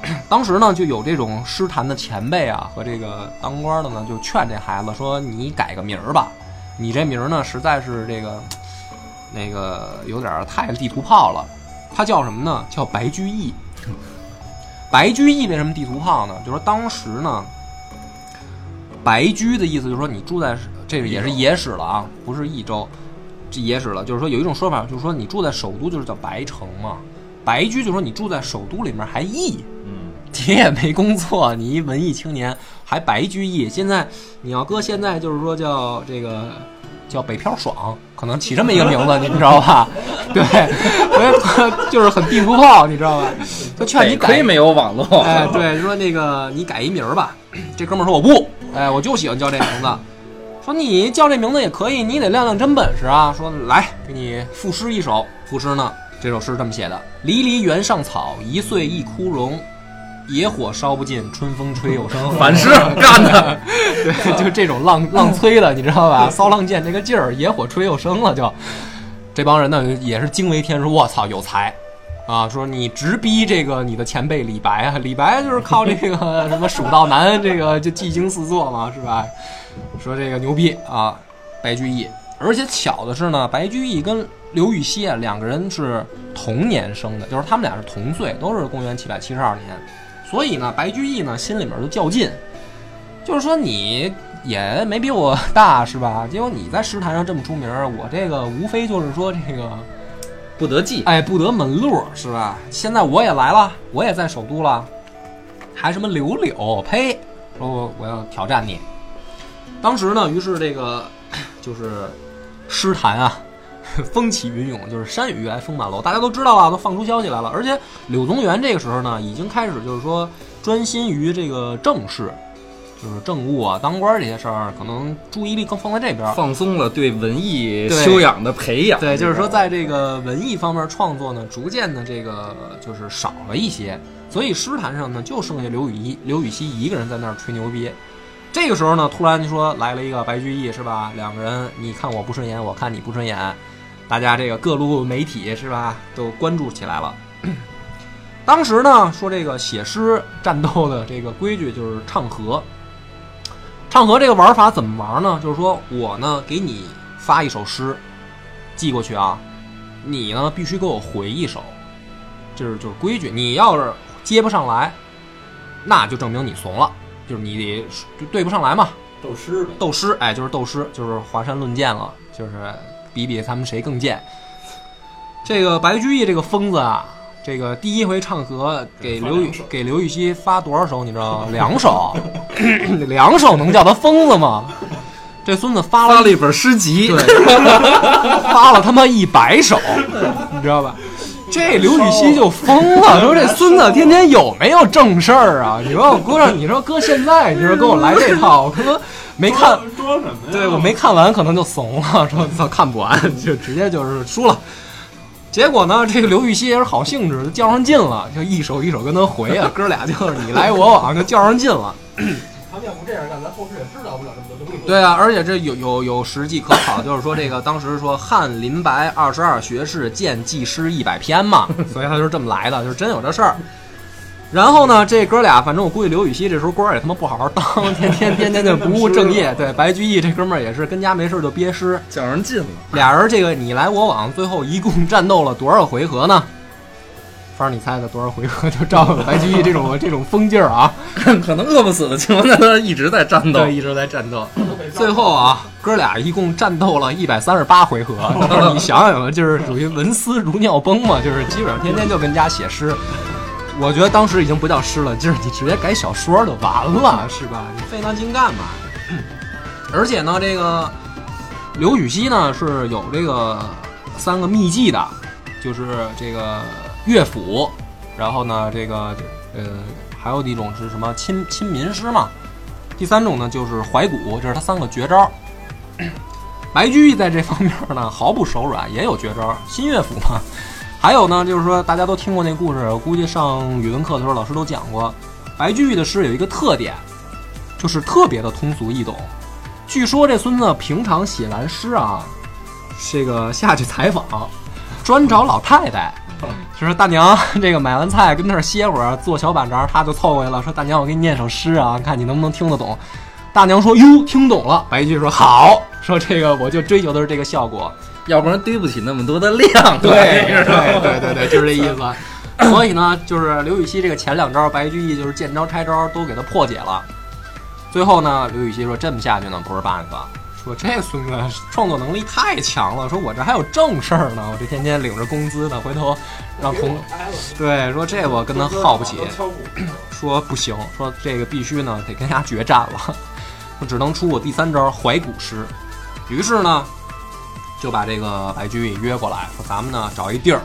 *clears throat* 当时呢，就有这种诗坛的前辈啊，和这个当官的呢，就劝这孩子说：“你改个名儿吧，你这名儿呢，实在是这个那个有点太地图炮了。他叫什么呢？叫白居易。白居易为什么地图炮呢？就说当时呢，白居的意思就是说你住在这个也是野史了啊，不是益州，这野史了。就是说有一种说法，就是说你住在首都就是叫白城嘛。白居就说你住在首都里面还易。你也没工作，你一文艺青年还白居易。现在你要搁现在，就是说叫这个叫北漂爽，可能起这么一个名字，你知道吧？对，我 *laughs* 就是很地图炮，你知道吧？就劝你改，
没有网络。
哎，对，说那个你改一名儿吧。这哥们儿说我不，哎，我就喜欢叫这名字。说你叫这名字也可以，你得亮亮真本事啊。说来给你赋诗一首，赋诗呢，这首诗这么写的：离离原上草，一岁一枯荣。野火烧不尽，春风吹又生。
反诗干的，*laughs*
对，就这种浪浪催的，你知道吧？骚浪贱这个劲儿，野火吹又生了，就这帮人呢也是惊为天人。我操，有才啊！说你直逼这个你的前辈李白啊，李白就是靠这个什么蜀道难，这个就技惊四座嘛，是吧？说这个牛逼啊，白居易。而且巧的是呢，白居易跟刘禹锡啊两个人是同年生的，就是他们俩是同岁，都是公元七百七十二年。所以呢，白居易呢心里面就较劲，就是说你也没比我大是吧？结果你在诗坛上这么出名，我这个无非就是说这个
不得计，
哎，不得门路是吧？现在我也来了，我也在首都了，还什么柳柳？呸！说我我要挑战你。当时呢，于是这个就是诗坛啊。*laughs* 风起云涌，就是山雨欲来风满楼，大家都知道啊，都放出消息来了。而且柳宗元这个时候呢，已经开始就是说专心于这个政事，就是政务啊、当官这些事儿，可能注意力更放在这边，
放松了对文艺修养的培养。
对，就是说，在这个文艺方面创作呢，逐渐的这个就是少了一些，所以诗坛上呢，就剩下刘禹一、刘禹锡一个人在那儿吹牛逼。这个时候呢，突然就说来了一个白居易，是吧？两个人，你看我不顺眼，我看你不顺眼，大家这个各路媒体是吧，都关注起来了。*coughs* 当时呢，说这个写诗战斗的这个规矩就是唱和。唱和这个玩法怎么玩呢？就是说我呢给你发一首诗，寄过去啊，你呢必须给我回一首，这是就是规矩。你要是接不上来，那就证明你怂了，就是你得就对不上来嘛。
斗诗呗，
斗诗，哎，就是斗诗，就是华山论剑了，就是比比他们谁更贱。这个白居易这个疯子啊，这个第一回唱和给刘禹给刘禹锡发多少首？你知道吗？两首，*laughs* 两首能叫他疯子吗？这孙子发了
一本诗集，
对，发了他妈一百首，你知道吧？这刘禹锡就疯了，说这孙子天天有没有正事儿啊？你说我搁上，你说哥现在，你说给我来这套，我可能没看，
装什么呀？
对我没看完，可能就怂了，说操看不完，就直接就是输了。结果呢，这个刘禹锡也是好兴致，就较上劲了，就一首一首跟他回啊，*laughs* 哥俩就是你来我往，就较上劲了。
他们要不这样干，咱后世也知道不了这么多东西。
对啊，而且这有有有实际可考，就是说这个当时说汉林白二十二学士见记诗一百篇嘛，所以他就是这么来的，就是真有这事儿。然后呢，这哥俩，反正我估计刘禹锡这时候官儿也他妈不好好当，*laughs* 天天天天就不务正业。对，白居易这哥们儿也是跟家没事就憋诗，
较上劲了。
俩人这个你来我往，最后一共战斗了多少回合呢？反正你猜的多少回合？就照白居易这种 *laughs* 这种疯劲儿啊，*laughs*
可能饿不死的情况下，他一直在战斗。
对，一直在战斗。最后啊，哥俩一共战斗了一百三十八回合。你想想吧，就是属于文思如尿崩嘛，就是基本上天天就跟家写诗。我觉得当时已经不叫诗了，就是你直接改小说就完了，是吧？你费那劲干嘛？而且呢，这个刘禹锡呢是有这个三个秘技的，就是这个乐府，然后呢，这个呃，还有一种是什么亲亲民诗嘛。第三种呢就是怀古，这是他三个绝招。*clears throat* 白居易在这方面呢毫不手软，也有绝招，新乐府嘛。还有呢，就是说大家都听过那故事，我估计上语文课的时候老师都讲过。白居易的诗有一个特点，就是特别的通俗易懂。据说这孙子平常写完诗啊，这个下去采访，专找老太太，就是大娘，这个买完菜跟那儿歇会儿，坐小板凳，他就凑过去了，说大娘，我给你念首诗啊，看你能不能听得懂。大娘说哟，听懂了。白居易说好，说这个我就追求的是这个效果。
要不然对不起那么多的量。*laughs*
对对对对对，就是这意思。所以呢，就是刘禹锡这个前两招，白居易就是见招拆招，都给他破解了。最后呢，刘禹锡说这么下去呢不是办法，说这孙子创作能力太强了，说我这还有正事儿呢，我这天天领着工资呢，回头让同对说这我跟他耗不起，说不行，说这个必须呢得跟人家决战了，*laughs* 我只能出我第三招怀古诗。于是呢。就把这个白居易约过来，说咱们呢找一地儿，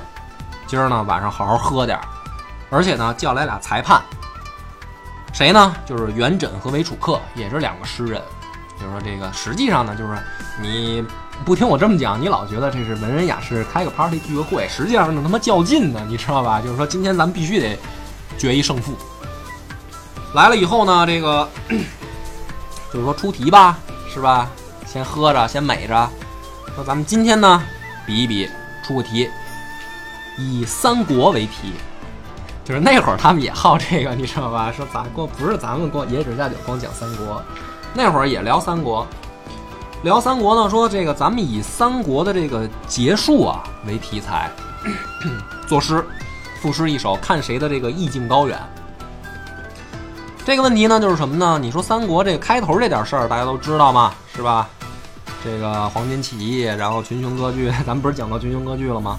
今儿呢晚上好好喝点儿，而且呢叫来俩裁判，谁呢？就是元稹和韦楚客，也是两个诗人。就是说这个实际上呢，就是你不听我这么讲，你老觉得这是文人雅士开个 party 聚个会，实际上是他妈较劲呢，你知道吧？就是说今天咱们必须得决一胜负。来了以后呢，这个 *clears throat* 就是说出题吧，是吧？先喝着，先美着。说咱们今天呢，比一比，出个题，以三国为题，就是那会儿他们也好这个，你知道吧？说咱光不是咱们光野史下酒光讲三国，那会儿也聊三国，聊三国呢，说这个咱们以三国的这个结束啊为题材，作诗，赋诗一首，看谁的这个意境高远。这个问题呢，就是什么呢？你说三国这个开头这点事儿，大家都知道嘛，是吧？这个黄巾起义，然后群雄割据，*laughs* 咱们不是讲到群雄割据了吗？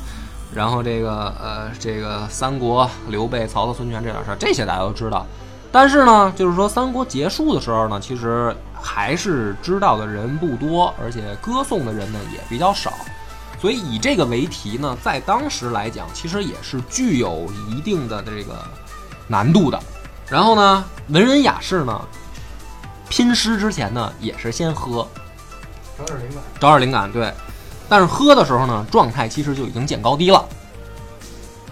然后这个呃，这个三国刘备、曹操、孙权这点事儿，这些大家都知道。但是呢，就是说三国结束的时候呢，其实还是知道的人不多，而且歌颂的人呢也比较少。所以以这个为题呢，在当时来讲，其实也是具有一定的这个难度的。然后呢，文人雅士呢，拼诗之前呢，也是先喝，
找点灵感。
找点灵感。对，但是喝的时候呢，状态其实就已经见高低了。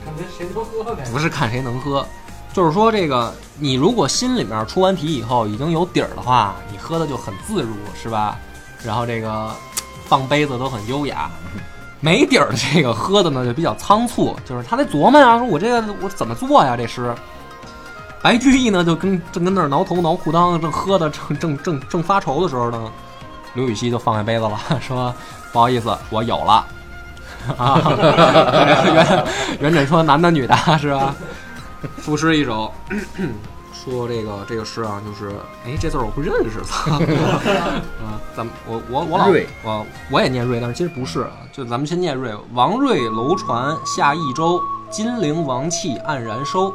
看谁谁能喝呗。
不是看谁能喝，就是说这个你如果心里面出完题以后已经有底儿的话，你喝的就很自如，是吧？然后这个放杯子都很优雅。没底儿的这个喝的呢就比较仓促，就是他在琢磨呀，说我这个我怎么做呀？这诗。白居易呢就跟正跟那儿挠头挠裤裆，正喝的正正正正发愁的时候呢，刘禹锡就放下杯子了，*laughs* 说不好意思，我有了。*laughs* 啊，元元稹说男的女的是吧？赋诗一首，*coughs* 说这个这个诗啊，就是哎这字儿我不认识，操！*laughs* 啊，咱们我我我老
瑞
我我也念瑞，但是其实不是，啊就咱们先念瑞。王瑞楼船下益州，金陵王气黯然收。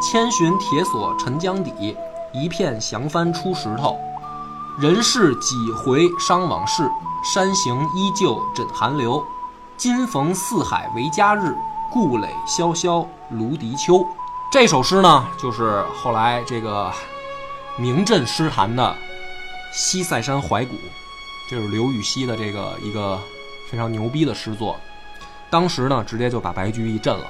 千寻铁锁沉江底，一片降帆出石头。人世几回伤往事，山行依旧枕寒流。今逢四海为家日，故垒萧萧芦荻秋。这首诗呢，就是后来这个名震诗坛的《西塞山怀古》，就是刘禹锡的这个一个非常牛逼的诗作。当时呢，直接就把白居易震了。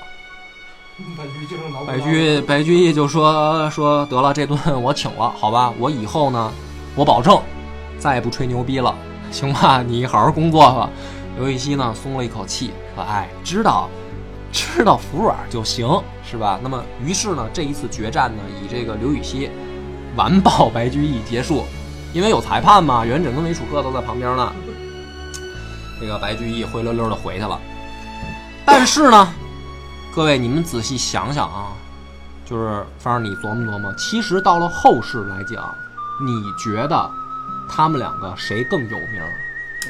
白居易就剩挠
白居白居易就说说得了，这顿我请了，好吧，我以后呢，我保证再也不吹牛逼了，行吧？你好好工作吧。刘禹锡呢松了一口气，说：“哎，知道，知道服软就行，是吧？”那么，于是呢，这一次决战呢，以这个刘禹锡完爆白居易结束，因为有裁判嘛，元稹跟韦楚客都在旁边呢。这个白居易灰溜溜的回去了，但是呢，各位你们仔细想想啊，就是反正你琢磨琢磨，其实到了后世来讲，你觉得他们两个谁更有名儿？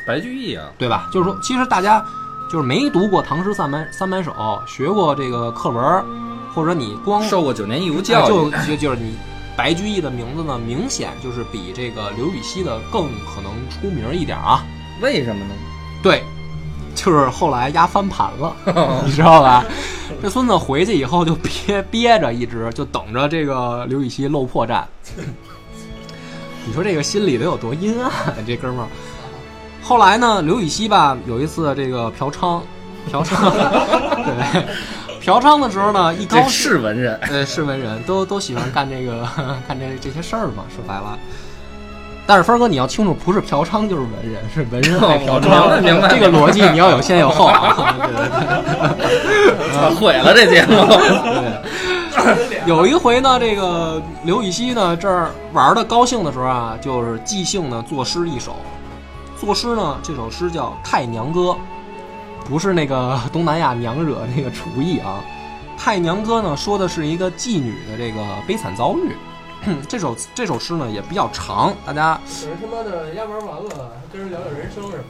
白居易啊，
对吧？就是说，其实大家就是没读过《唐诗三百三百首》，学过这个课文，或者你光
受过九年义务
哎
教育，
就就就是你白居易的名字呢，明显就是比这个刘禹锡的更可能出名一点啊。
为什么呢？
对，就是后来压翻盘了，*laughs* 你知道吧？这孙子回去以后就憋憋着，一直就等着这个刘禹锡露破绽。你说这个心里得有多阴暗，这哥们儿。后来呢，刘禹锡吧有一次这个嫖娼，嫖娼，*laughs* 对，嫖娼的时候呢，一高兴
是文人，
呃，是文人都都喜欢干这个 *laughs* 干这这些事儿嘛，说白了。但是峰哥，你要清楚，不是嫖娼就是文人，是文人爱嫖娼。
哦明白明白
这个逻辑你要有先有后啊。对对对 *laughs*
毁了这节目。
对。*laughs* 有一回呢，这个刘禹锡呢这儿玩的高兴的时候啊，就是即兴呢作诗一首。作诗呢，这首诗叫《太娘歌》，不是那个东南亚娘惹那个厨艺啊。《太娘歌》呢，说的是一个妓女的这个悲惨遭遇。*clears throat* 这首这首诗呢也比较长，大家
就是他妈的丫玩完了，跟人聊聊人生什么的。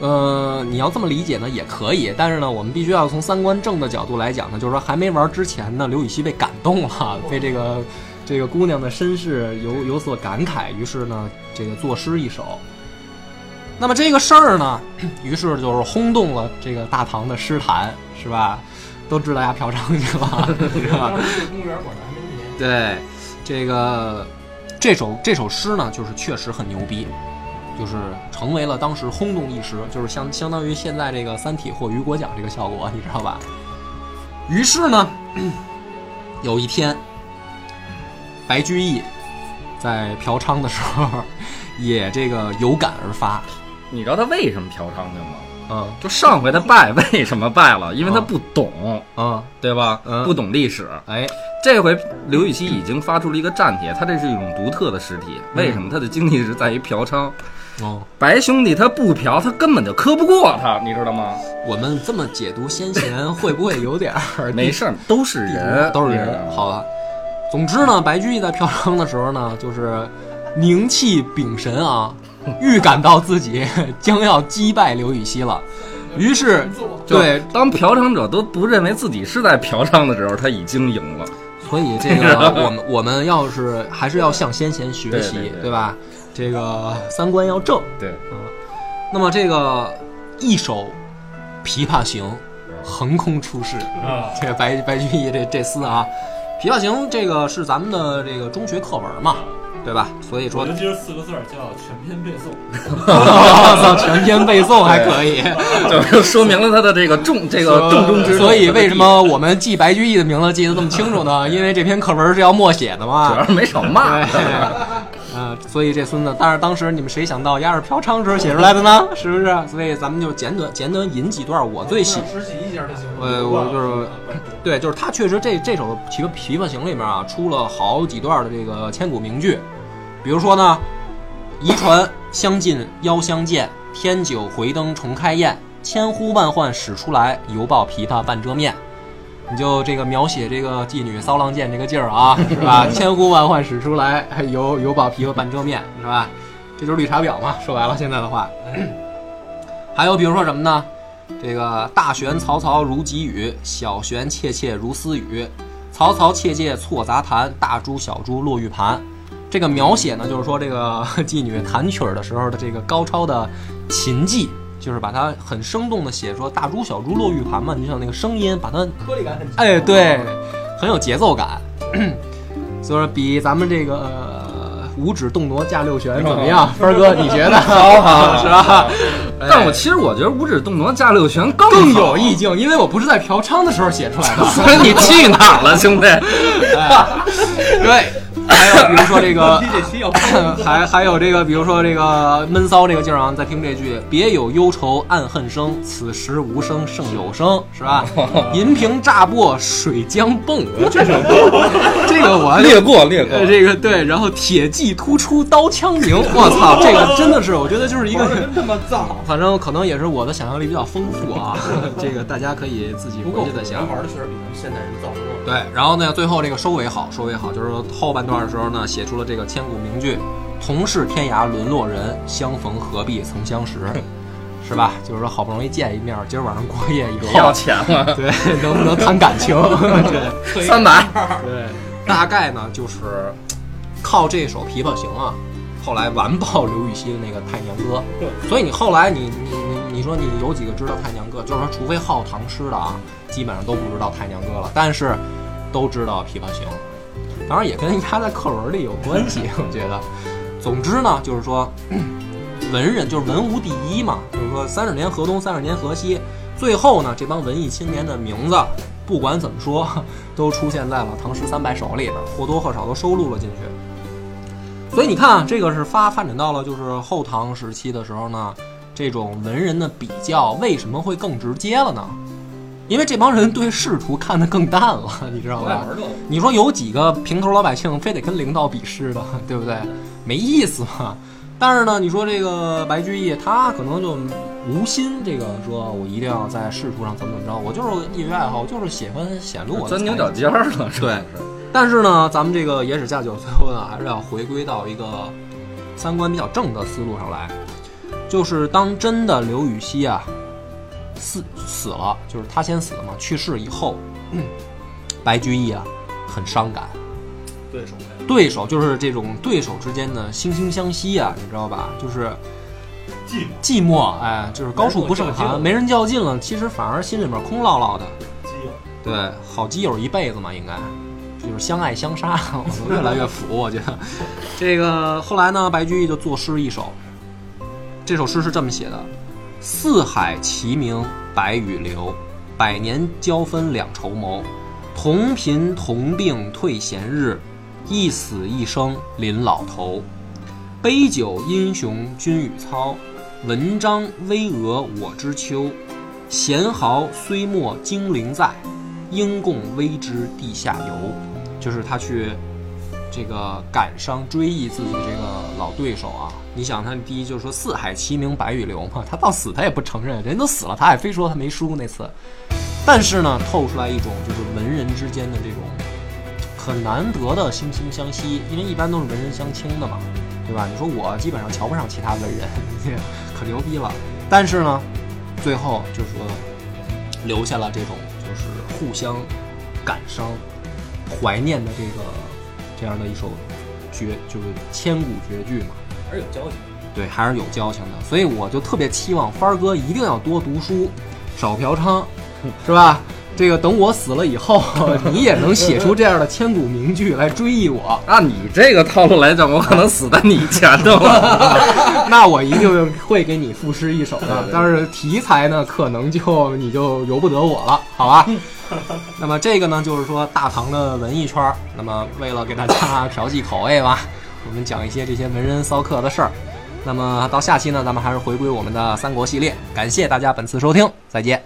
呃，你要这么理解呢也可以，但是呢，我们必须要从三观正的角度来讲呢，就是说还没玩之前呢，刘禹锡被感动了，被这个 *laughs* 这个姑娘的身世有有所感慨，于是呢，这个作诗一首。那么这个事儿呢，于是就是轰动了这个大唐的诗坛，是吧？都知道丫嫖娼去了，*laughs* 是吧？
当时去公园管的还没一年。
对，这个这首这首诗呢，就是确实很牛逼，就是成为了当时轰动一时，就是相相当于现在这个《三体》获雨果奖这个效果，你知道吧？于是呢，*clears throat* 有一天，白居易在嫖娼的时候，也这个有感而发，
你知道他为什么嫖娼去吗？
嗯
就上回他败为什么败了？因为他不懂，
嗯，
对吧？
嗯
不懂历史。
哎，
这回刘禹锡已经发出了一个战帖，他这是一种独特的尸体。为什么？他的经历是在于嫖娼。
哦，
白兄弟他不嫖，他根本就磕不过他，你知道吗？
我们这么解读先贤，会不会有点儿
没事儿，都是人，
都是人好吧。总之呢，白居易在嫖娼的时候呢，就是凝气秉神啊，预感到自己将要击败刘禹锡了，于是对，
当嫖娼者都不认为自己是在嫖娼的时候，他已经赢了。
所以这个我们我们要是还是要向先贤学习，
对对对
吧？这个三观要正。
对，
那么这个一首《琵琶行》横空出世
啊
这个白白居易这这厮啊，《琵琶行》这个是咱们的这个中学课文嘛，对吧？所以说
我就记得四个字儿叫全篇背诵。
我操，全篇背诵还可以，*laughs*
就说明了他的这个重这个重中之重。
所以为什么我们记白居易的名字记得这么清楚呢？*laughs* 因为这篇课文是要默写的嘛。
主要是没少骂。
所以这孙子，但是当时你们谁想到鸭是嫖娼时候写出来的呢？是不是？所以咱们就简短简短引几段我最喜，
实习一下就行。
呃，我就是，对，就是他确实这这首《琵琶琵琶行》里面啊，出了好几段的这个千古名句，比如说呢，遗传相近邀相见，天酒回灯重开宴，千呼万唤始出来，犹抱琵琶半遮面。你就这个描写这个妓女骚浪贱这个劲儿啊，*laughs* 是吧？千呼万唤始出来，犹犹抱琵琶半遮面，是吧？这就是绿茶婊嘛。说白了，现在的话，*clears throat* 还有比如说什么呢？这个大弦嘈嘈如急雨，小弦切切如私语，嘈嘈切切错杂弹，大珠小珠落玉盘。这个描写呢，就是说这个 *laughs* 妓女弹曲儿的时候的这个高超的琴技，就是把它很生动的写说大珠小珠落玉盘嘛，你像那个声音，把它
颗粒感很强。
哎，对，很有节奏感。*laughs* 所以说，比咱们这个、呃五指动挪驾六旋怎么样，分儿哥？你觉得？*laughs* 好好是吧？*laughs*
但我其实我觉得五指动挪驾六旋更
更有意境，因为我不是在嫖娼的时候写出来的。
所以你去哪儿了，兄弟？
哎，对，还有比如说这个 *laughs* *coughs* 还还有这个，比如说这个闷骚这个劲儿啊，再听这句：别有忧愁暗恨生，此时无声胜有声，是吧？*laughs* 银瓶乍破水浆迸，这首这个我 *laughs*
略过略过
呃，这个对，然后铁骑突出刀枪鸣，我操，这个真的是，我觉得就是一个
真他妈脏。
反正可能也是我的想象力比较丰富啊，这个大家可以自己回去再想。
玩的确实比咱们现代人造多了。
对，然后呢，最后这个收尾好，收尾好，就是说后半段的时候呢，写出了这个千古名句：“同是天涯沦落人，相逢何必曾相识。*laughs* ”是吧？就是说好不容易见一面，今儿晚上过夜以
要
后，*laughs*
钱了，*laughs*
对，能不能谈感情？对，
三百。
对，大概呢就是靠这首《琵琶行》啊，后来完爆刘禹锡的那个《太娘歌》。所以你后来你你你你说你有几个知道《太娘歌》？就是说，除非好唐诗的啊，基本上都不知道《太娘歌》了，但是都知道《琵琶行》。当然也跟压在课文里有关系，*laughs* 我觉得。总之呢，就是说，文人就是文无第一嘛，就是说三十年河东，三十年河西。最后呢，这帮文艺青年的名字，不管怎么说，*laughs* 都出现在了《唐诗三百首》里边，或多或少都收录了进去。所以你看，这个是发发展到了就是后唐时期的时候呢，这种文人的比较为什么会更直接了呢？因为这帮人对仕途看得更淡了，你知道吧？你说有几个平头老百姓非得跟领导比试的，对不对？没意思嘛。但是呢，你说这个白居易，他可能就无心这个说，我一定要在仕途上怎么怎么着，我就是业余爱好，就是喜欢显露我
钻牛角尖儿了，是
对但是呢，咱们这个野史下酒最后呢，还是要回归到一个三观比较正的思路上来，就是当真的刘禹锡啊死死了，就是他先死了嘛，去世以后，白居易啊很伤感，
对手呗。
对手就是这种对手之间的惺惺相惜啊，你知道吧？就是
寂寞
寂寞，哎，就是高处不胜寒，没人较劲了，其实反而心里面空落落的。
基友，
对，好基友一辈子嘛，应该就是相爱相杀，*laughs* 我越来越腐，我觉得。这个后来呢，白居易就作诗一首，这首诗是这么写的：四海齐名白与流，百年交分两筹谋，同贫同病退闲日，一死一生临老头。杯酒英雄君与操，文章巍峨我知秋。贤豪虽没精灵在，应共微之地下游。就是他去这个感伤追忆自己这个老对手啊。你想，他第一就是说四海齐名白与流嘛，他到死他也不承认，人都死了，他还非说他没输那次。但是呢，透出来一种就是文人之间的这种很难得的惺惺相惜，因为一般都是文人相轻的嘛，对吧？你说我基本上瞧不上其他文人，可牛逼了。但是呢，最后就是说留下了这种就是互相感伤、怀念的这个这样的一首绝，就是千古绝句嘛。
还是有交情。
对，还是有交情的，所以我就特别期望帆儿哥一定要多读书，少嫖娼，是吧？这个等我死了以后，*laughs* 你也能写出这样的千古名句来追忆我。
按你这个套路来讲，我可能死在你前头了。*laughs*
那我一定会给你赋诗一首的，但是题材呢，可能就你就由不得我了，好吧？*laughs* 那么这个呢，就是说大唐的文艺圈儿，那么为了给大家调剂口味吧，我们讲一些这些文人骚客的事儿。那么到下期呢，咱们还是回归我们的三国系列。感谢大家本次收听，再见。